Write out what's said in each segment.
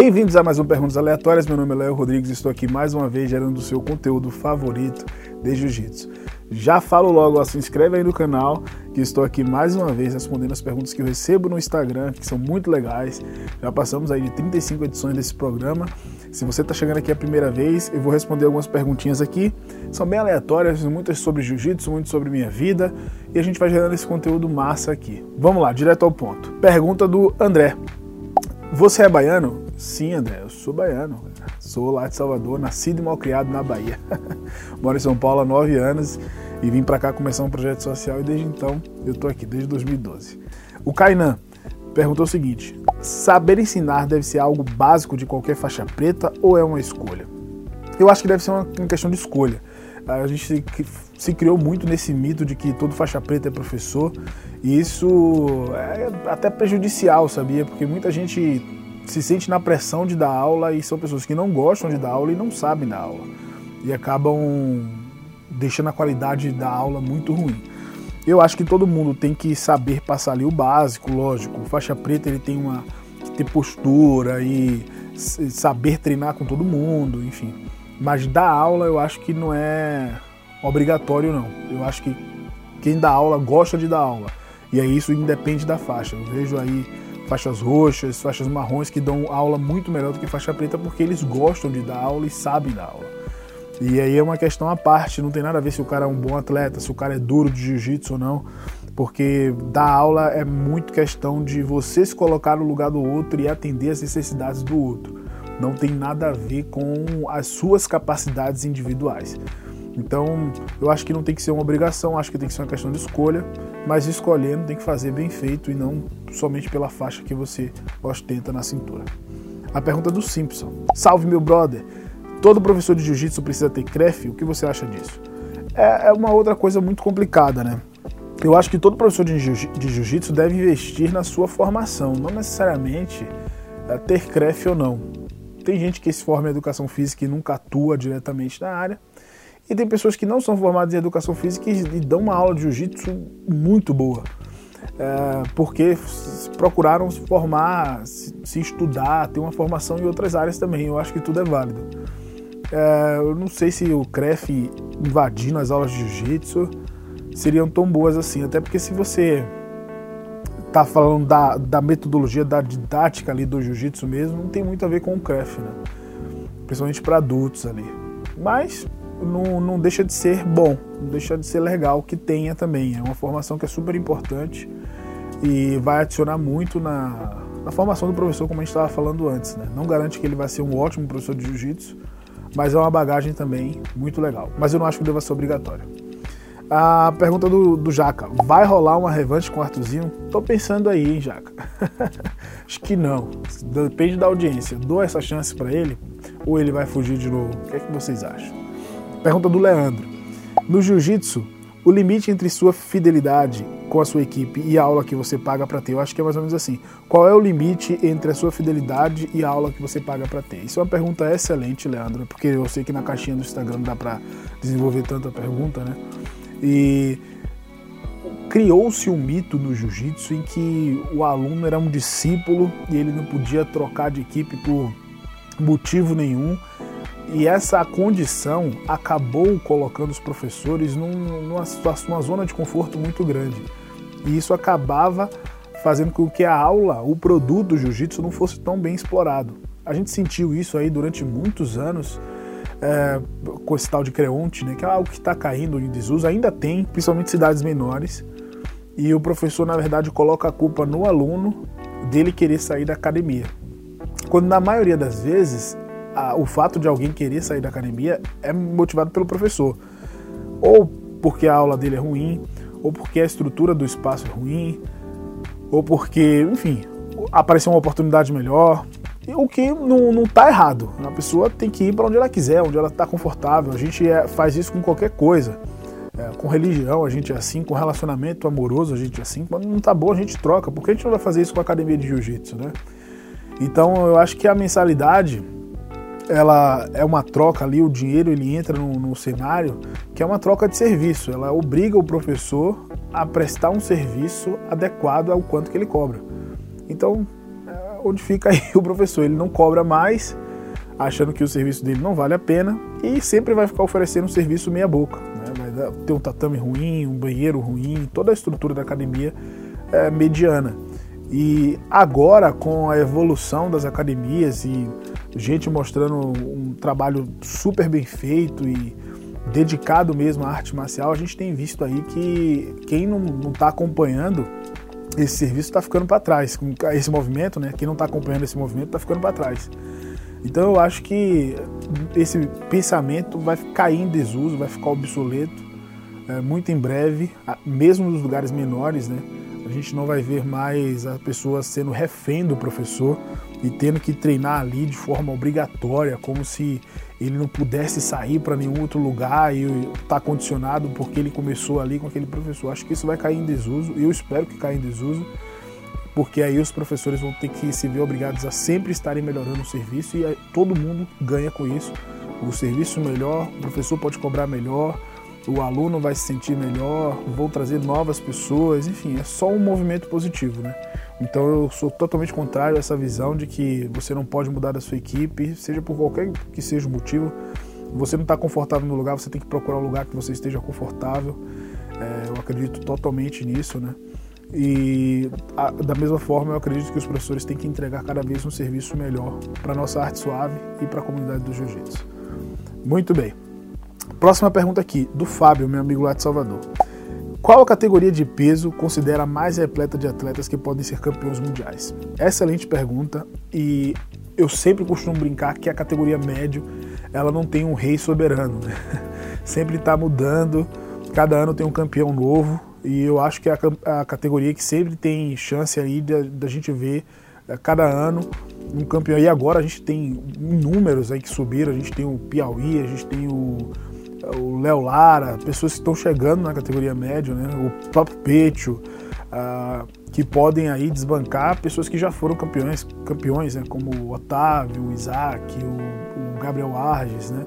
Bem-vindos a mais um Perguntas Aleatórias. Meu nome é Léo Rodrigues e estou aqui mais uma vez gerando o seu conteúdo favorito de Jiu-Jitsu. Já falo logo, ó, se inscreve aí no canal, que estou aqui mais uma vez respondendo as perguntas que eu recebo no Instagram, que são muito legais. Já passamos aí de 35 edições desse programa. Se você está chegando aqui a primeira vez, eu vou responder algumas perguntinhas aqui. São bem aleatórias, muitas sobre jiu-jitsu, muito sobre minha vida, e a gente vai gerando esse conteúdo massa aqui. Vamos lá, direto ao ponto. Pergunta do André. Você é baiano? Sim, André, eu sou baiano. Sou lá de Salvador, nascido e mal criado na Bahia. Moro em São Paulo há nove anos e vim para cá começar um projeto social e desde então eu tô aqui, desde 2012. O Kainan perguntou o seguinte: saber ensinar deve ser algo básico de qualquer faixa preta ou é uma escolha? Eu acho que deve ser uma questão de escolha. A gente se criou muito nesse mito de que todo faixa preta é professor e isso é até prejudicial, sabia? Porque muita gente se sente na pressão de dar aula e são pessoas que não gostam de dar aula e não sabem dar aula. E acabam deixando a qualidade da aula muito ruim. Eu acho que todo mundo tem que saber passar ali o básico, lógico. O faixa preta ele tem uma que ter postura e saber treinar com todo mundo, enfim. Mas dar aula eu acho que não é obrigatório não. Eu acho que quem dá aula gosta de dar aula. E aí isso independe da faixa. Eu vejo aí faixas roxas, faixas marrons que dão aula muito melhor do que faixa preta porque eles gostam de dar aula e sabem dar aula. E aí é uma questão à parte, não tem nada a ver se o cara é um bom atleta, se o cara é duro de jiu-jitsu ou não, porque dar aula é muito questão de você se colocar no lugar do outro e atender as necessidades do outro. Não tem nada a ver com as suas capacidades individuais. Então, eu acho que não tem que ser uma obrigação, acho que tem que ser uma questão de escolha, mas escolhendo tem que fazer bem feito e não somente pela faixa que você ostenta na cintura. A pergunta do Simpson: Salve meu brother! Todo professor de jiu-jitsu precisa ter CREF? O que você acha disso? É, é uma outra coisa muito complicada, né? Eu acho que todo professor de jiu-jitsu deve investir na sua formação, não necessariamente é, ter CREF ou não. Tem gente que se forma em educação física e nunca atua diretamente na área, e tem pessoas que não são formadas em educação física e, dão uma aula de jiu-jitsu muito boa. É, porque procuraram se formar, se, se, estudar, ter uma formação em outras áreas também. Eu acho que tudo é válido. É, eu não sei se o CREF invadindo as aulas de jiu-jitsu seriam tão boas assim. Até porque se você tá falando da, da metodologia, da didática ali do jiu-jitsu mesmo, não tem muito a ver com o CREF, né? Principalmente para adultos ali. Mas não, não deixa de ser bom, não deixa de ser legal que tenha também. É uma formação que é super importante e vai adicionar muito na, na formação do professor, como a gente estava falando antes. Né? Não garante que ele vai ser um ótimo professor de jiu-jitsu, mas é uma bagagem também muito legal. Mas eu não acho que deva ser obrigatório. A pergunta do, do Jaca: vai rolar uma revanche com o Artuzinho? Tô pensando aí, hein, Jaca? acho que não. Depende da audiência. Dou essa chance para ele ou ele vai fugir de novo? O que é que vocês acham? Pergunta do Leandro. No jiu-jitsu, o limite entre sua fidelidade com a sua equipe e a aula que você paga para ter, eu acho que é mais ou menos assim. Qual é o limite entre a sua fidelidade e a aula que você paga para ter? Isso é uma pergunta excelente, Leandro, porque eu sei que na caixinha do Instagram dá para desenvolver tanta pergunta, né? E criou-se um mito no jiu-jitsu em que o aluno era um discípulo e ele não podia trocar de equipe por motivo nenhum e essa condição acabou colocando os professores num, numa numa zona de conforto muito grande. E isso acabava fazendo com que a aula, o produto do jiu-jitsu não fosse tão bem explorado. A gente sentiu isso aí durante muitos anos é, com esse tal de Creonte, né, que é algo que está caindo em desuso, ainda tem, principalmente cidades menores, e o professor, na verdade, coloca a culpa no aluno dele querer sair da academia. Quando na maioria das vezes a, o fato de alguém querer sair da academia é motivado pelo professor. Ou porque a aula dele é ruim, ou porque a estrutura do espaço é ruim, ou porque, enfim, apareceu uma oportunidade melhor. O que não, não tá errado. A pessoa tem que ir para onde ela quiser, onde ela está confortável. A gente é, faz isso com qualquer coisa. É, com religião a gente é assim, com relacionamento amoroso a gente é assim. Quando não tá bom a gente troca. Por que a gente não vai fazer isso com a academia de jiu-jitsu, né? Então eu acho que a mensalidade ela é uma troca ali, o dinheiro ele entra no, no, cenário, que é uma troca de serviço. Ela obriga o professor a prestar um serviço adequado ao quanto que ele cobra. Então, é, onde fica aí o professor. Ele não cobra mais, achando que o serviço dele não vale a pena e sempre vai ficar oferecendo um serviço meia boca. Né? Vai ter um tatame ruim, um banheiro ruim, toda a estrutura da academia é mediana. E agora, com a evolução das academias e gente mostrando um trabalho super bem feito e dedicado mesmo à arte marcial, a gente tem visto aí que quem não está acompanhando esse serviço está ficando para trás. Esse movimento, né? Quem não está acompanhando esse movimento está ficando para trás. Então eu acho que esse pensamento vai cair em desuso, vai ficar obsoleto é, muito em breve, mesmo nos lugares menores, né? A gente não vai ver mais a pessoa sendo refém do professor e tendo que treinar ali de forma obrigatória, como se ele não pudesse sair para nenhum outro lugar e está condicionado porque ele começou ali com aquele professor. Acho que isso vai cair em desuso e eu espero que caia em desuso, porque aí os professores vão ter que se ver obrigados a sempre estarem melhorando o serviço e todo mundo ganha com isso. O serviço melhor, o professor pode cobrar melhor, o aluno vai se sentir melhor, vou trazer novas pessoas, enfim, é só um movimento positivo, né? Então eu sou totalmente contrário a essa visão de que você não pode mudar da sua equipe, seja por qualquer que seja o motivo. Você não está confortável no lugar, você tem que procurar um lugar que você esteja confortável. É, eu acredito totalmente nisso, né? E a, da mesma forma, eu acredito que os professores têm que entregar cada vez um serviço melhor para nossa arte suave e para a comunidade do jiu-jitsu. Muito bem. Próxima pergunta aqui, do Fábio, meu amigo lá de Salvador. Qual a categoria de peso considera mais repleta de atletas que podem ser campeões mundiais? Excelente pergunta e eu sempre costumo brincar que a categoria médio ela não tem um rei soberano, né? sempre está mudando, cada ano tem um campeão novo e eu acho que é a, a categoria que sempre tem chance aí da gente ver a cada ano um campeão. E agora a gente tem números aí que subiram, a gente tem o Piauí, a gente tem o o Léo Lara, pessoas que estão chegando na categoria média, né? o próprio Pecho, uh, que podem aí desbancar pessoas que já foram campeões, campeões né? como o Otávio, o Isaac, o, o Gabriel Arges, né?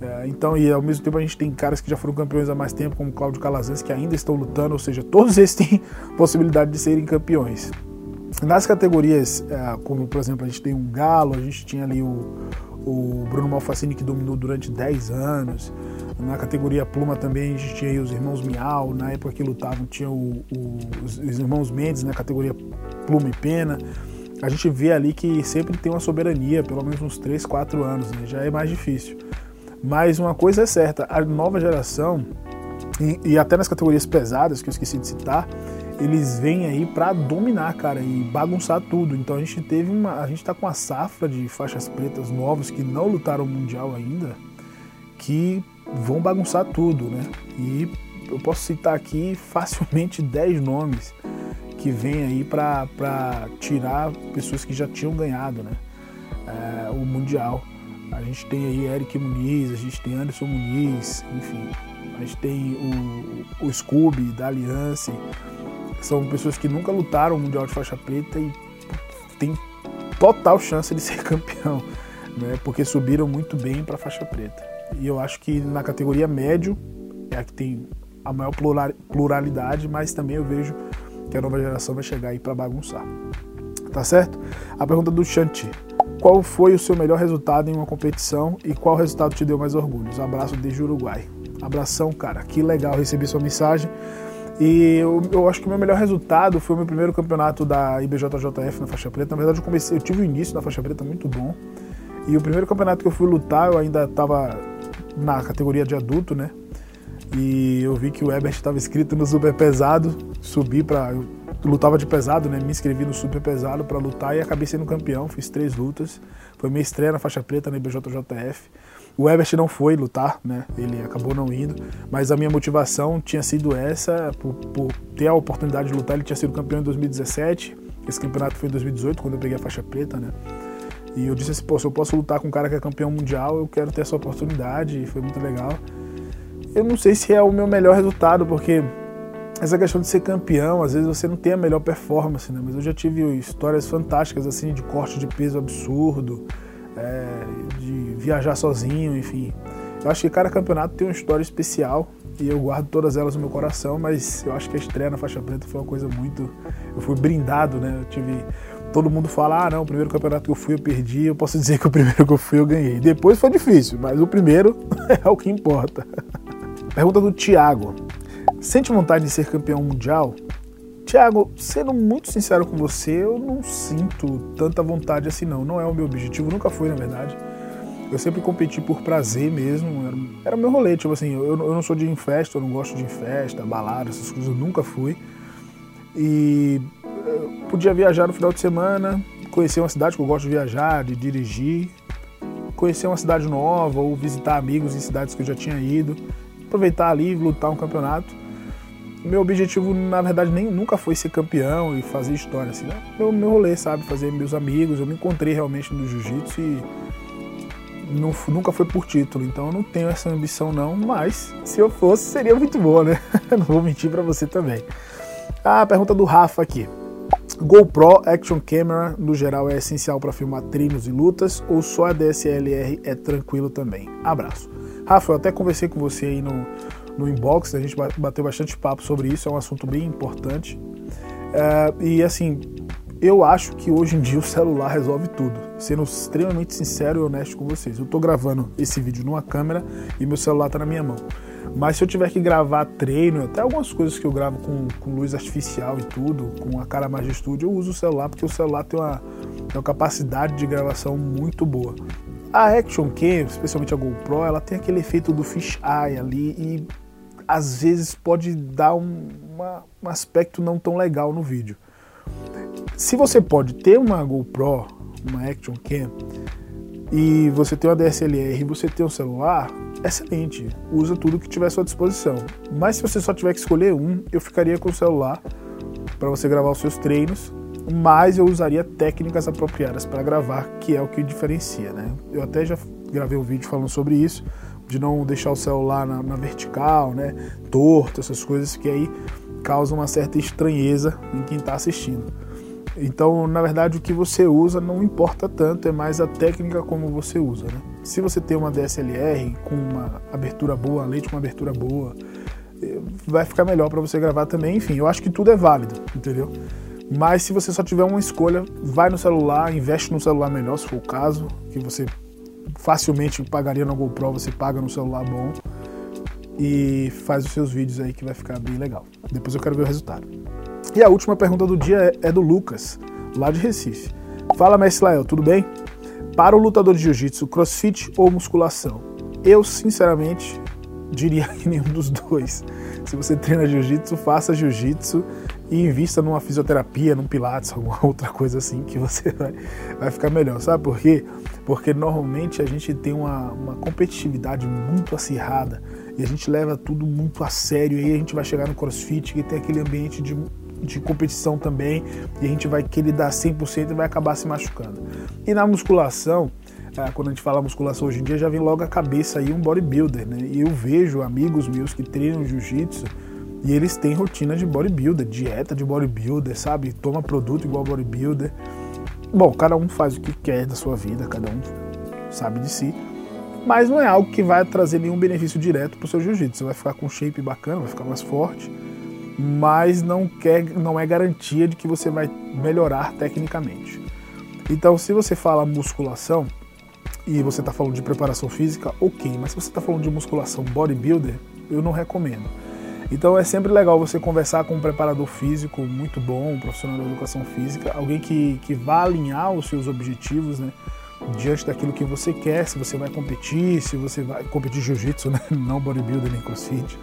Uh, então, e ao mesmo tempo a gente tem caras que já foram campeões há mais tempo, como o Cláudio Calazans, que ainda estão lutando, ou seja, todos eles têm possibilidade de serem campeões. Nas categorias, uh, como por exemplo, a gente tem um Galo, a gente tinha ali o, o Bruno Malfacini que dominou durante 10 anos. Na categoria Pluma também a gente tinha os irmãos Miau, na época que lutavam tinha o, o, os, os, irmãos Mendes na categoria Pluma e Pena. A gente vê ali que sempre tem uma soberania, pelo menos uns 3, 4 anos, né? já é mais difícil. Mas uma coisa é certa, a nova geração, e, e até nas categorias pesadas, que eu esqueci de citar, eles vêm aí para dominar, cara, e bagunçar tudo. Então a gente teve uma, a gente tá com uma safra de faixas pretas novos que não lutaram mundial ainda, que vão bagunçar tudo, né? E eu posso citar aqui facilmente 10 nomes que vêm aí para tirar pessoas que já tinham ganhado, né? É, o mundial. A gente tem aí Eric Muniz, a gente tem Anderson Muniz, enfim. A gente tem o, o Scooby da Aliança, são pessoas que nunca lutaram o Mundial de faixa preta e tem total chance de ser campeão, né? Porque subiram muito bem para a faixa preta. E eu acho que na categoria médio é a que tem a maior pluralidade, mas também eu vejo que a nova geração vai chegar aí para bagunçar. Tá certo? A pergunta do Chanti. Qual foi o seu melhor resultado em uma competição e qual resultado te deu mais orgulho? Um abraço desde Uruguai. Abração, cara. Que legal receber sua mensagem. E eu, eu, acho que o meu melhor resultado foi o meu primeiro campeonato da IBJJF na faixa preta. Na verdade, eu, comecei, eu tive o início da faixa preta muito bom. E o primeiro campeonato que eu fui lutar, eu ainda estava na categoria de adulto, né? E eu vi que o Ebert estava inscrito no super pesado, subi para eu lutava de pesado, né? Me inscrevi no super pesado para lutar e acabei sendo campeão. Fiz três lutas. Foi minha estreia na faixa preta na IBJJF. O Ebert não foi lutar, né? Ele acabou não indo, mas a minha motivação tinha sido essa, por, por, ter a oportunidade de lutar. Ele tinha sido campeão em 2017, esse campeonato foi em 2018, quando eu peguei a faixa preta, né? E eu disse assim, pô, se eu posso lutar com um cara que é campeão mundial, eu quero ter essa oportunidade, e foi muito legal. Eu não sei se é o meu melhor resultado, porque essa questão de ser campeão, às vezes você não tem a melhor performance, né? Mas eu já tive histórias fantásticas, assim, de corte de peso absurdo, é, de viajar sozinho, enfim. Eu acho que cada campeonato tem uma história especial e eu guardo todas elas no meu coração, mas eu acho que a estreia na faixa preta foi uma coisa muito. Eu fui brindado, né? Eu tive todo mundo fala: ah, não, o primeiro campeonato que eu fui eu perdi. Eu posso dizer que o primeiro que eu fui eu ganhei. Depois foi difícil, mas o primeiro é o que importa. Pergunta do Thiago: Sente vontade de ser campeão mundial? Tiago, sendo muito sincero com você, eu não sinto tanta vontade assim não. Não é o meu objetivo, nunca foi na verdade. Eu sempre competi por prazer mesmo, era, o meu rolê, tipo assim, eu, eu não sou de festa, eu não gosto de festa, balada, essas coisas, eu nunca fui. E podia viajar no final de semana, conhecer uma cidade que eu gosto de viajar, de dirigir, conhecer uma cidade nova ou visitar amigos em cidades que eu já tinha ido, aproveitar ali, lutar um campeonato. Meu objetivo, na verdade, nem nunca foi ser campeão e fazer história, assim, né? Meu, meu rolê, sabe? Fazer meus amigos. Eu me encontrei realmente no jiu-jitsu e não, nunca foi por título, então eu não tenho essa ambição não, mas se eu fosse seria muito boa, né? não vou mentir para você também. A pergunta do Rafa aqui. GoPro Action Camera no geral é essencial para filmar treinos e lutas ou só a DSLR é tranquilo também? Abraço. Rafa, eu até conversei com você aí no, no inbox, a gente bateu bastante papo sobre isso, é um assunto bem importante. É, e assim, eu acho que hoje em dia o celular resolve tudo. Sendo extremamente sincero e honesto com vocês. Eu estou gravando esse vídeo numa câmera e meu celular está na minha mão. Mas se eu tiver que gravar treino, até algumas coisas que eu gravo com, com luz artificial e tudo, com a cara mais de estúdio, eu uso o celular porque o celular tem uma, tem uma capacidade de gravação muito boa. A Action Cam, especialmente a GoPro, ela tem aquele efeito do fisheye ali e às vezes pode dar um, uma, um aspecto não tão legal no vídeo. Se você pode ter uma GoPro, uma Action Cam, e você tem uma DSLR e você tem um celular, excelente. Usa tudo que tiver à sua disposição. Mas se você só tiver que escolher um, eu ficaria com o celular para você gravar os seus treinos, mas eu usaria técnicas apropriadas para gravar, que é o que diferencia, né? Eu até já gravei um vídeo falando sobre isso, de não deixar o celular na, na vertical, né, torto, essas coisas que aí causam uma certa estranheza em quem está assistindo. Então, na verdade, o que você usa não importa tanto, é mais a técnica como você usa. Né? Se você tem uma DSLR com uma abertura boa, lente com uma abertura boa, eh, vai ficar melhor para você gravar também. Enfim, eu acho que tudo é válido, entendeu? Mas se você só tiver uma escolha, vai no celular, investe no celular melhor, se for o caso, que você facilmente pagaria no GoPro, você paga no celular bom e faz os seus vídeos aí que vai ficar bem legal. Depois eu quero ver o resultado. E a última pergunta do dia é, é do Lucas, lá de Recife. Fala, mestre Lael, tudo bem? Para o lutador de jiu-jitsu, crossfit ou musculação? Eu, sinceramente, diria que nenhum dos dois. Se você treina jiu-jitsu, faça jiu-jitsu e invista numa fisioterapia, num pilates, alguma outra coisa assim que você vai, vai ficar melhor. Sabe por quê? Porque normalmente a gente tem uma, uma competitividade muito acirrada e a gente leva tudo muito a sério. E aí a gente vai chegar no crossfit que tem aquele ambiente de de competição também e a gente vai querer dar 100% e vai acabar se machucando. E na musculação, ah, quando a gente fala musculação hoje em dia, já vem logo a cabeça aí um bodybuilder, né? E eu vejo amigos meus que treinam jiu-jitsu e eles têm rotina de bodybuilder, dieta de bodybuilder, sabe? Toma produto igual bodybuilder. Bom, cada um faz o que quer da sua vida, cada um sabe de si. Mas não é algo que vai trazer nenhum benefício direto para o seu jiu-jitsu. Você vai ficar com shape bacana, vai ficar mais forte, mas não, quer, não é garantia de que você vai melhorar tecnicamente. Então, se você fala musculação, e você está falando de preparação física, ok, mas se você está falando de musculação bodybuilder, eu não recomendo. Então é sempre legal você conversar com um preparador físico muito bom, um profissional da educação física, alguém que, que vá alinhar os seus objetivos, né? Diante daquilo que você quer, se você vai competir, se você vai competir jiu-jitsu, né? não bodybuilder nem crossfit,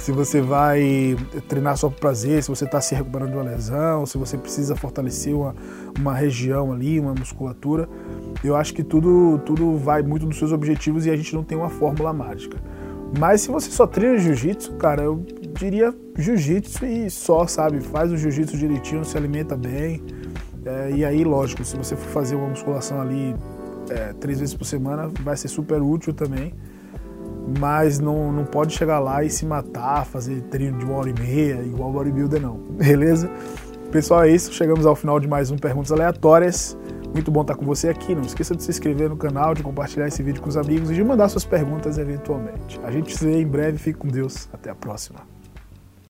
se você vai treinar só por prazer, se você está se recuperando de uma lesão, se você precisa fortalecer uma, uma região ali, uma musculatura. Eu acho que tudo, tudo vai muito dos seus objetivos e a gente não tem uma fórmula mágica. Mas se você só treina jiu-jitsu, cara, eu diria jiu-jitsu e só, sabe? Faz o jiu-jitsu direitinho, se alimenta bem. É, e aí, lógico, se você for fazer uma musculação ali é, três vezes por semana, vai ser super útil também. Mas não, não pode chegar lá e se matar, fazer treino de uma hora e meia, igual bodybuilder, não. Beleza? Pessoal, é isso. Chegamos ao final de mais um Perguntas Aleatórias. Muito bom estar com você aqui. Não esqueça de se inscrever no canal, de compartilhar esse vídeo com os amigos e de mandar suas perguntas eventualmente. A gente se vê em breve. Fique com Deus. Até a próxima.